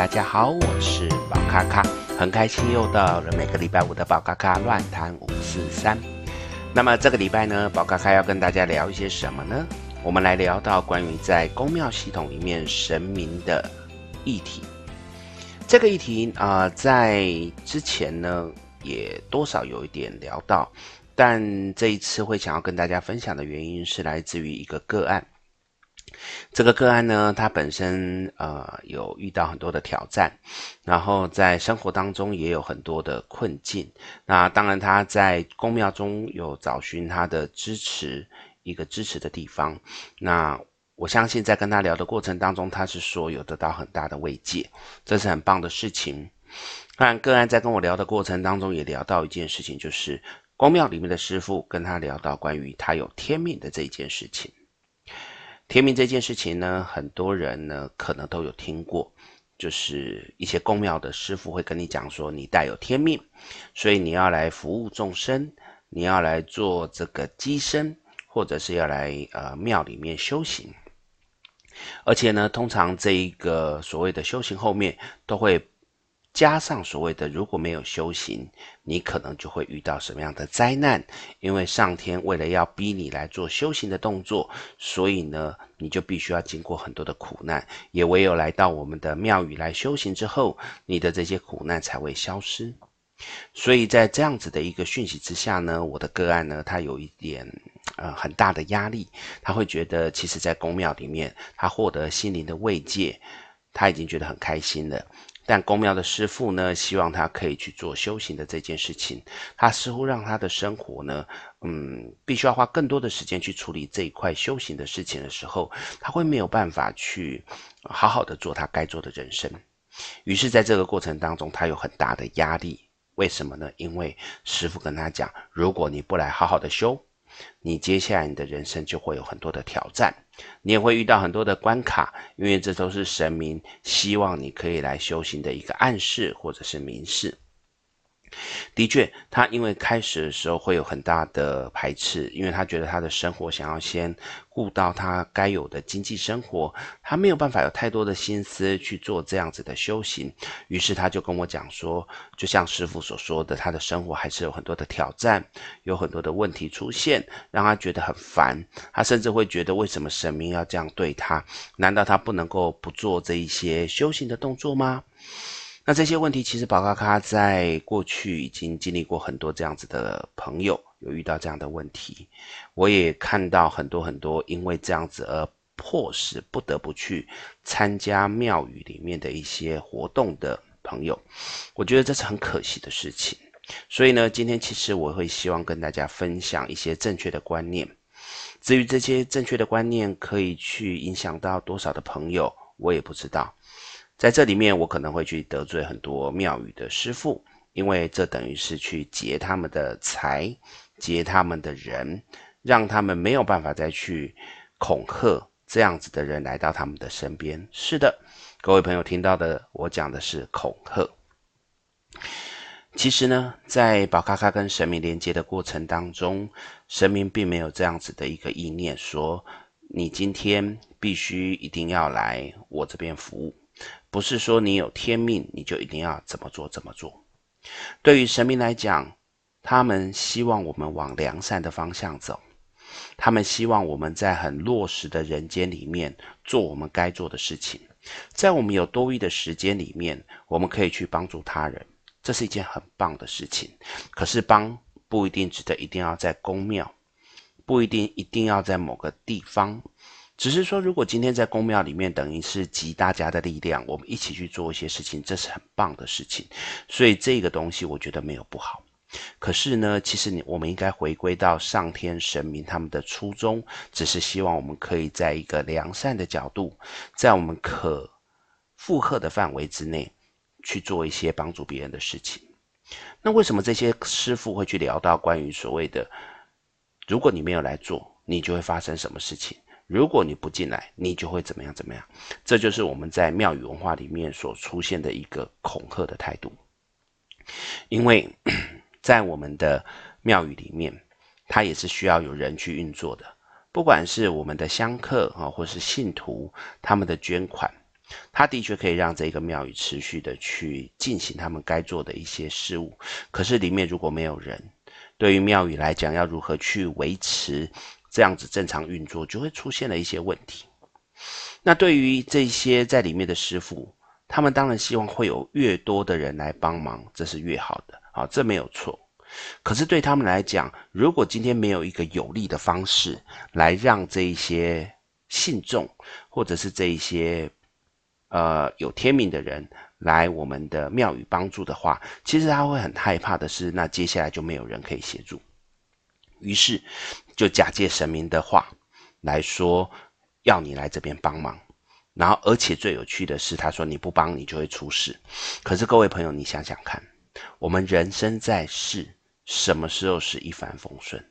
大家好，我是宝咖咖，很开心又到了每个礼拜五的宝咖咖乱谈五四三。那么这个礼拜呢，宝咖咖要跟大家聊一些什么呢？我们来聊到关于在宫庙系统里面神明的议题。这个议题啊、在之前呢也多少有一点聊到，但这一次会想要跟大家分享的原因是来自于一个个案。这个个案呢，他本身呃有遇到很多的挑战，然后在生活当中也有很多的困境。那当然他在公庙中有找寻他的支持，一个支持的地方。那我相信在跟他聊的过程当中，他是说有得到很大的慰藉，这是很棒的事情。当然个案在跟我聊的过程当中，也聊到一件事情，就是公庙里面的师父跟他聊到关于他有天命的这一件事情。天命这件事情呢，很多人呢可能都有听过，就是一些宫庙的师傅会跟你讲说，你带有天命，所以你要来服务众生，你要来做这个乩身，或者是要来呃庙里面修行。而且呢，通常这一个所谓的修行后面都会。加上所谓的如果没有修行，你可能就会遇到什么样的灾难？因为上天为了要逼你来做修行的动作，所以呢，你就必须要经过很多的苦难。也唯有来到我们的庙宇来修行之后，你的这些苦难才会消失。所以在这样子的一个讯息之下呢，我的个案呢，他有一点呃很大的压力，他会觉得其实在宫庙里面，他获得心灵的慰藉，他已经觉得很开心了。但公庙的师父呢，希望他可以去做修行的这件事情，他似乎让他的生活呢，嗯，必须要花更多的时间去处理这一块修行的事情的时候，他会没有办法去好好的做他该做的人生。于是，在这个过程当中，他有很大的压力。为什么呢？因为师父跟他讲，如果你不来好好的修，你接下来你的人生就会有很多的挑战，你也会遇到很多的关卡，因为这都是神明希望你可以来修行的一个暗示或者是明示。的确，他因为开始的时候会有很大的排斥，因为他觉得他的生活想要先顾到他该有的经济生活，他没有办法有太多的心思去做这样子的修行。于是他就跟我讲说，就像师父所说的，他的生活还是有很多的挑战，有很多的问题出现，让他觉得很烦。他甚至会觉得，为什么神明要这样对他？难道他不能够不做这一些修行的动作吗？那这些问题，其实宝咖咖在过去已经经历过很多这样子的朋友，有遇到这样的问题。我也看到很多很多因为这样子而迫使不得不去参加庙宇里面的一些活动的朋友，我觉得这是很可惜的事情。所以呢，今天其实我会希望跟大家分享一些正确的观念。至于这些正确的观念可以去影响到多少的朋友，我也不知道。在这里面，我可能会去得罪很多庙宇的师傅，因为这等于是去劫他们的财，劫他们的人，让他们没有办法再去恐吓这样子的人来到他们的身边。是的，各位朋友听到的，我讲的是恐吓。其实呢，在宝咖咖跟神明连接的过程当中，神明并没有这样子的一个意念，说你今天必须一定要来我这边服务。不是说你有天命，你就一定要怎么做怎么做。对于神明来讲，他们希望我们往良善的方向走，他们希望我们在很落实的人间里面做我们该做的事情。在我们有多余的时间里面，我们可以去帮助他人，这是一件很棒的事情。可是帮不一定指的一定要在宫庙，不一定一定要在某个地方。只是说，如果今天在宫庙里面，等于是集大家的力量，我们一起去做一些事情，这是很棒的事情。所以这个东西我觉得没有不好。可是呢，其实你我们应该回归到上天神明他们的初衷，只是希望我们可以在一个良善的角度，在我们可负荷的范围之内去做一些帮助别人的事情。那为什么这些师父会去聊到关于所谓的，如果你没有来做，你就会发生什么事情？如果你不进来，你就会怎么样怎么样？这就是我们在庙宇文化里面所出现的一个恐吓的态度。因为 在我们的庙宇里面，它也是需要有人去运作的。不管是我们的香客啊，或是信徒，他们的捐款，它的确可以让这个庙宇持续的去进行他们该做的一些事务。可是里面如果没有人，对于庙宇来讲，要如何去维持这样子正常运作，就会出现了一些问题。那对于这些在里面的师傅，他们当然希望会有越多的人来帮忙，这是越好的，好，这没有错。可是对他们来讲，如果今天没有一个有利的方式来让这一些信众，或者是这一些呃有天命的人来我们的庙宇帮助的话，其实他会很害怕的是，那接下来就没有人可以协助，于是就假借神明的话来说，要你来这边帮忙。然后，而且最有趣的是，他说你不帮你就会出事。可是各位朋友，你想想看，我们人生在世，什么时候是一帆风顺？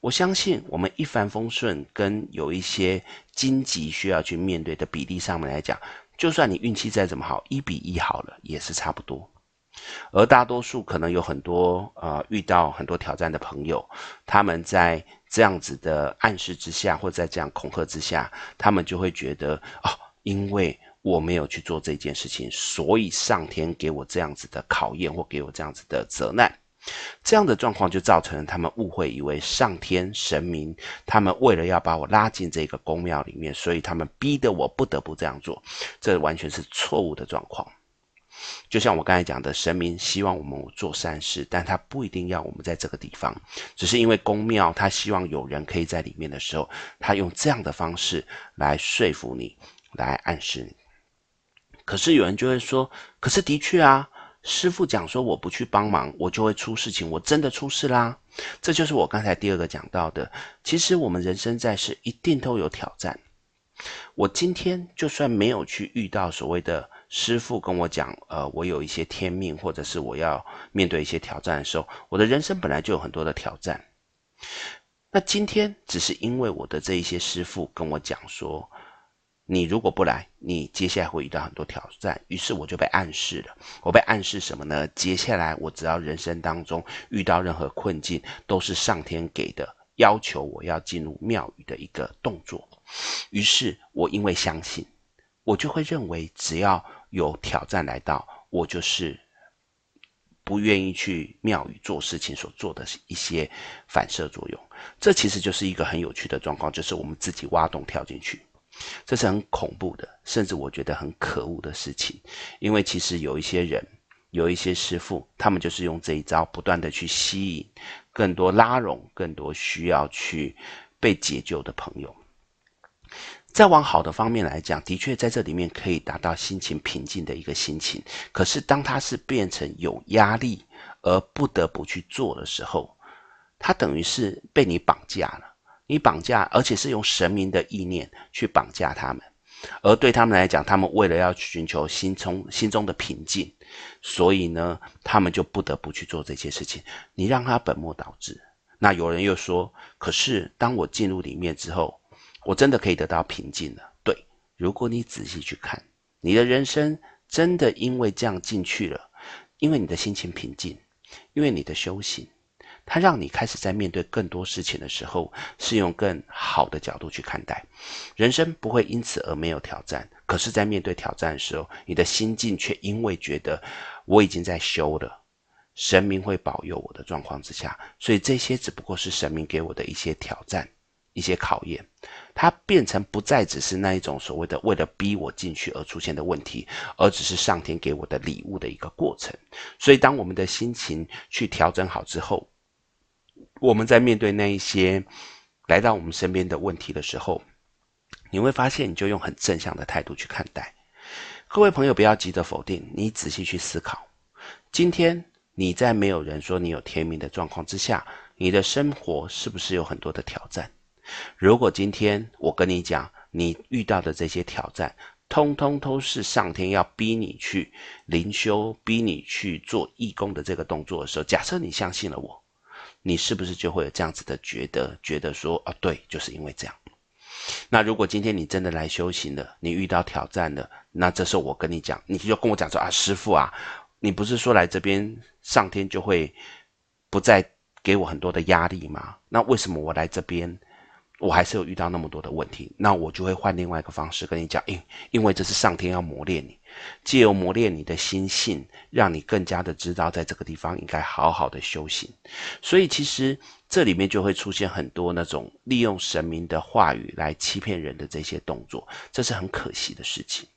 我相信我们一帆风顺跟有一些荆棘需要去面对的比例上面来讲，就算你运气再怎么好，一比一好了也是差不多。而大多数可能有很多呃遇到很多挑战的朋友，他们在这样子的暗示之下，或在这样恐吓之下，他们就会觉得哦。因为我没有去做这件事情，所以上天给我这样子的考验，或给我这样子的责难，这样的状况就造成了他们误会，以为上天神明他们为了要把我拉进这个宫庙里面，所以他们逼得我不得不这样做，这完全是错误的状况。就像我刚才讲的，神明希望我们做善事，但他不一定要我们在这个地方，只是因为宫庙他希望有人可以在里面的时候，他用这样的方式来说服你。来暗示你，可是有人就会说，可是的确啊，师傅讲说我不去帮忙，我就会出事情，我真的出事啦。这就是我刚才第二个讲到的，其实我们人生在世一定都有挑战。我今天就算没有去遇到所谓的师父跟我讲，呃，我有一些天命，或者是我要面对一些挑战的时候，我的人生本来就有很多的挑战。那今天只是因为我的这一些师父跟我讲说。你如果不来，你接下来会遇到很多挑战。于是我就被暗示了，我被暗示什么呢？接下来我只要人生当中遇到任何困境，都是上天给的要求，我要进入庙宇的一个动作。于是我因为相信，我就会认为只要有挑战来到，我就是不愿意去庙宇做事情所做的一些反射作用。这其实就是一个很有趣的状况，就是我们自己挖洞跳进去。这是很恐怖的，甚至我觉得很可恶的事情，因为其实有一些人，有一些师傅，他们就是用这一招，不断的去吸引更多拉拢更多需要去被解救的朋友。再往好的方面来讲，的确在这里面可以达到心情平静的一个心情。可是当它是变成有压力而不得不去做的时候，它等于是被你绑架了。你绑架，而且是用神明的意念去绑架他们，而对他们来讲，他们为了要寻求心中心中的平静，所以呢，他们就不得不去做这些事情。你让他本末倒置。那有人又说，可是当我进入里面之后，我真的可以得到平静了。对，如果你仔细去看，你的人生真的因为这样进去了，因为你的心情平静，因为你的修行。它让你开始在面对更多事情的时候，是用更好的角度去看待，人生不会因此而没有挑战。可是，在面对挑战的时候，你的心境却因为觉得我已经在修了，神明会保佑我的状况之下，所以这些只不过是神明给我的一些挑战、一些考验。它变成不再只是那一种所谓的为了逼我进去而出现的问题，而只是上天给我的礼物的一个过程。所以，当我们的心情去调整好之后，我们在面对那一些来到我们身边的问题的时候，你会发现，你就用很正向的态度去看待。各位朋友，不要急着否定，你仔细去思考。今天你在没有人说你有天命的状况之下，你的生活是不是有很多的挑战？如果今天我跟你讲，你遇到的这些挑战，通通都是上天要逼你去灵修，逼你去做义工的这个动作的时候，假设你相信了我。你是不是就会有这样子的觉得？觉得说啊，对，就是因为这样。那如果今天你真的来修行了，你遇到挑战了，那这时候我跟你讲，你就跟我讲说啊，师父啊，你不是说来这边上天就会不再给我很多的压力吗？那为什么我来这边我还是有遇到那么多的问题，那我就会换另外一个方式跟你讲，因因为这是上天要磨练你，借由磨练你的心性，让你更加的知道在这个地方应该好好的修行。所以其实这里面就会出现很多那种利用神明的话语来欺骗人的这些动作，这是很可惜的事情。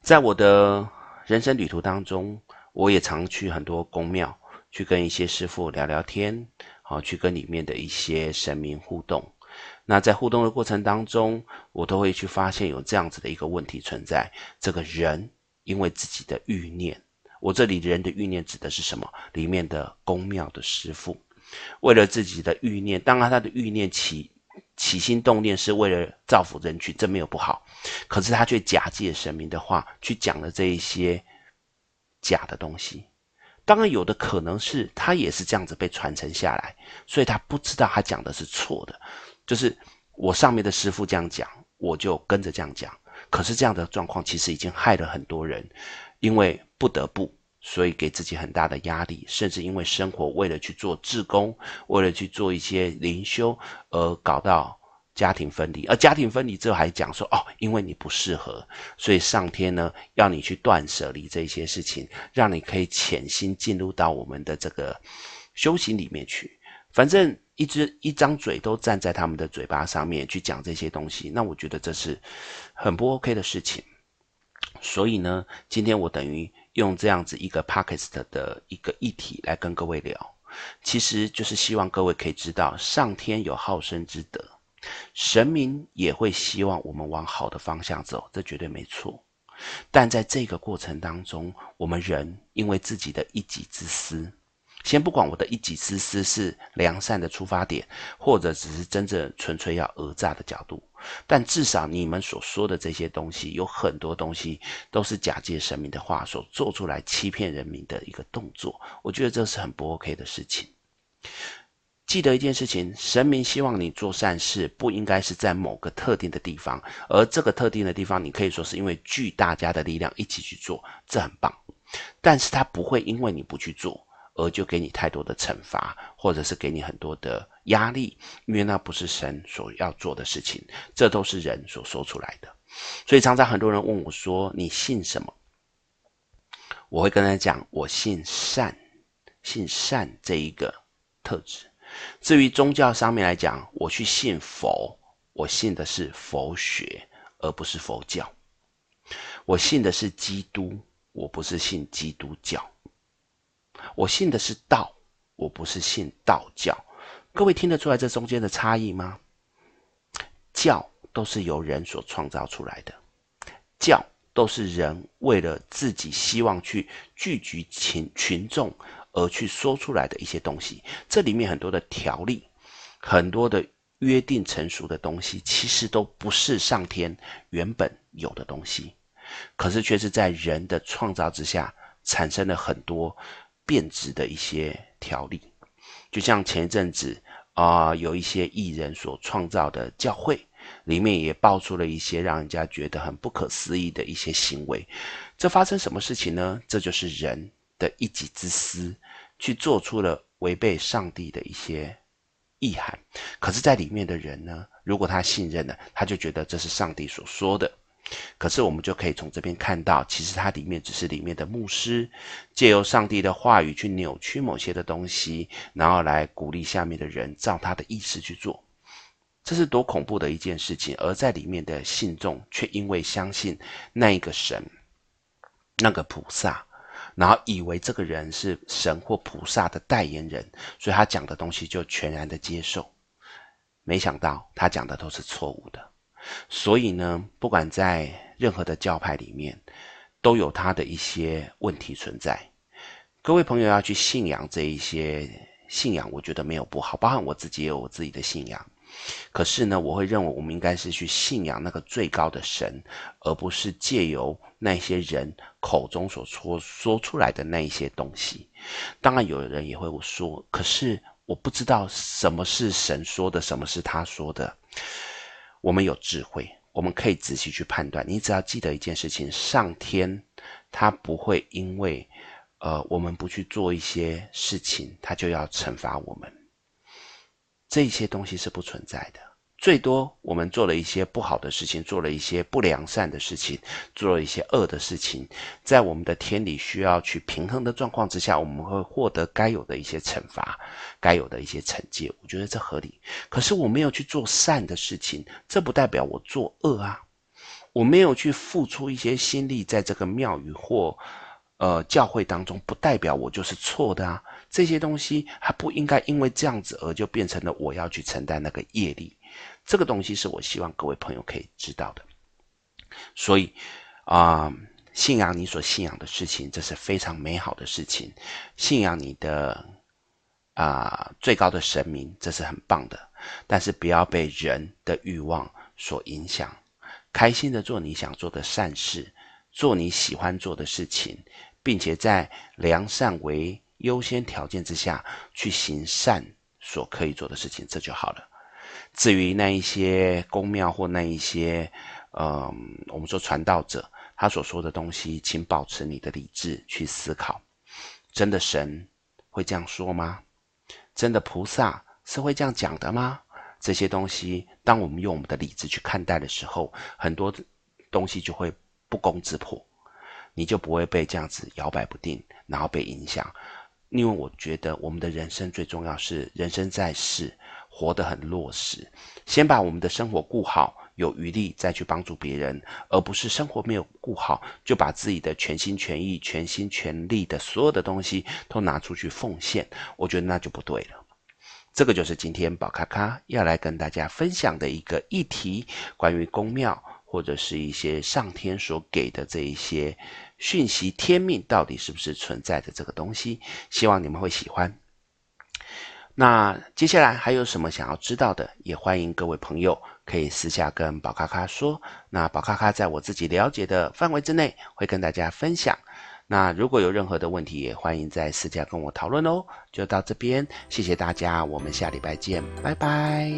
在我的人生旅途当中，我也常去很多宫庙，去跟一些师傅聊聊天。好，去跟里面的一些神明互动。那在互动的过程当中，我都会去发现有这样子的一个问题存在。这个人因为自己的欲念，我这里人的欲念指的是什么？里面的宫庙的师傅，为了自己的欲念，当然他的欲念起起心动念是为了造福人群，这没有不好。可是他却假借神明的话去讲了这一些假的东西。当然，有的可能是他也是这样子被传承下来，所以他不知道他讲的是错的。就是我上面的师父这样讲，我就跟着这样讲。可是这样的状况其实已经害了很多人，因为不得不，所以给自己很大的压力，甚至因为生活为了去做志工，为了去做一些灵修而搞到。家庭分离，而家庭分离之后还讲说哦，因为你不适合，所以上天呢要你去断舍离这些事情，让你可以潜心进入到我们的这个修行里面去。反正一只一张嘴都站在他们的嘴巴上面去讲这些东西，那我觉得这是很不 OK 的事情。所以呢，今天我等于用这样子一个 Podcast 的一个议题来跟各位聊，其实就是希望各位可以知道，上天有好生之德。神明也会希望我们往好的方向走，这绝对没错。但在这个过程当中，我们人因为自己的一己之私，先不管我的一己之私是良善的出发点，或者只是真正纯粹要讹诈的角度，但至少你们所说的这些东西，有很多东西都是假借神明的话所做出来欺骗人民的一个动作。我觉得这是很不 OK 的事情。记得一件事情，神明希望你做善事，不应该是在某个特定的地方，而这个特定的地方，你可以说是因为聚大家的力量一起去做，这很棒。但是他不会因为你不去做，而就给你太多的惩罚，或者是给你很多的压力，因为那不是神所要做的事情，这都是人所说出来的。所以常常很多人问我说：“你信什么？”我会跟他讲：“我信善，信善这一个特质。”至于宗教上面来讲，我去信佛，我信的是佛学，而不是佛教。我信的是基督，我不是信基督教。我信的是道，我不是信道教。各位听得出来这中间的差异吗？教都是由人所创造出来的，教都是人为了自己希望去聚集群群众。而去说出来的一些东西，这里面很多的条例，很多的约定成熟的东西，其实都不是上天原本有的东西，可是却是在人的创造之下产生了很多变质的一些条例。就像前一阵子啊、有一些艺人所创造的教会，里面也爆出了一些让人家觉得很不可思议的一些行为。这发生什么事情呢？这就是人。的一己之私，去做出了违背上帝的一些意涵。可是，在里面的人呢，如果他信任了，他就觉得这是上帝所说的。可是，我们就可以从这边看到，其实他里面只是里面的牧师，借由上帝的话语去扭曲某些的东西，然后来鼓励下面的人照他的意思去做。这是多恐怖的一件事情！而在里面的信众，却因为相信那一个神，那个菩萨。然后以为这个人是神或菩萨的代言人，所以他讲的东西就全然的接受。没想到他讲的都是错误的。所以呢，不管在任何的教派里面，都有他的一些问题存在。各位朋友要去信仰这一些信仰，我觉得没有不好，包含我自己也有我自己的信仰。可是呢，我会认为我们应该是去信仰那个最高的神，而不是借由那些人口中所说说出来的那一些东西。当然，有人也会说，可是我不知道什么是神说的，什么是他说的。我们有智慧，我们可以仔细去判断。你只要记得一件事情：上天他不会因为呃我们不去做一些事情，他就要惩罚我们。这些东西是不存在的。最多我们做了一些不好的事情，做了一些不良善的事情，做了一些恶的事情，在我们的天理需要去平衡的状况之下，我们会获得该有的一些惩罚，该有的一些惩戒。我觉得这合理。可是我没有去做善的事情，这不代表我做恶啊。我没有去付出一些心力在这个庙宇或呃教会当中，不代表我就是错的啊。这些东西还不应该因为这样子而就变成了我要去承担那个业力。这个东西是我希望各位朋友可以知道的，所以啊、信仰你所信仰的事情，这是非常美好的事情。信仰你的啊、最高的神明，这是很棒的。但是不要被人的欲望所影响，开心的做你想做的善事，做你喜欢做的事情，并且在良善为优先条件之下去行善所可以做的事情，这就好了。至于那一些宫庙或那一些，嗯，我们说传道者他所说的东西，请保持你的理智去思考。真的神会这样说吗？真的菩萨是会这样讲的吗？这些东西，当我们用我们的理智去看待的时候，很多东西就会不攻自破，你就不会被这样子摇摆不定，然后被影响。因为我觉得我们的人生最重要是人生在世。活得很落实，先把我们的生活顾好，有余力再去帮助别人，而不是生活没有顾好，就把自己的全心全意、全心全力的所有的东西都拿出去奉献。我觉得那就不对了。这个就是今天宝咖咖要来跟大家分享的一个议题，关于宫庙或者是一些上天所给的这一些讯息，天命到底是不是存在的这个东西，希望你们会喜欢。那接下来还有什么想要知道的，也欢迎各位朋友可以私下跟宝咖咖说。那宝咖咖在我自己了解的范围之内，会跟大家分享。那如果有任何的问题，也欢迎在私下跟我讨论哦。就到这边，谢谢大家，我们下礼拜见，拜拜。